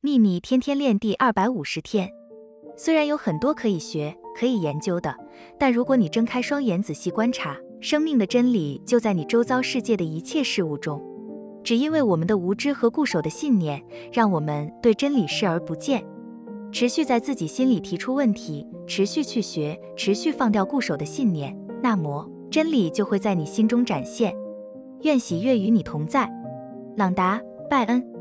秘密天天练第二百五十天。虽然有很多可以学可以研究的但如果你睁开双眼仔细观察生命的真理就在你周遭世界的一切事物中。只因为我们的无知和固守的信念让我们对真理视而不见。持续在自己心里提出问题持续去学持续放掉固守的信念那么真理就会在你心中展现。愿喜悦与你同在。朗达拜恩。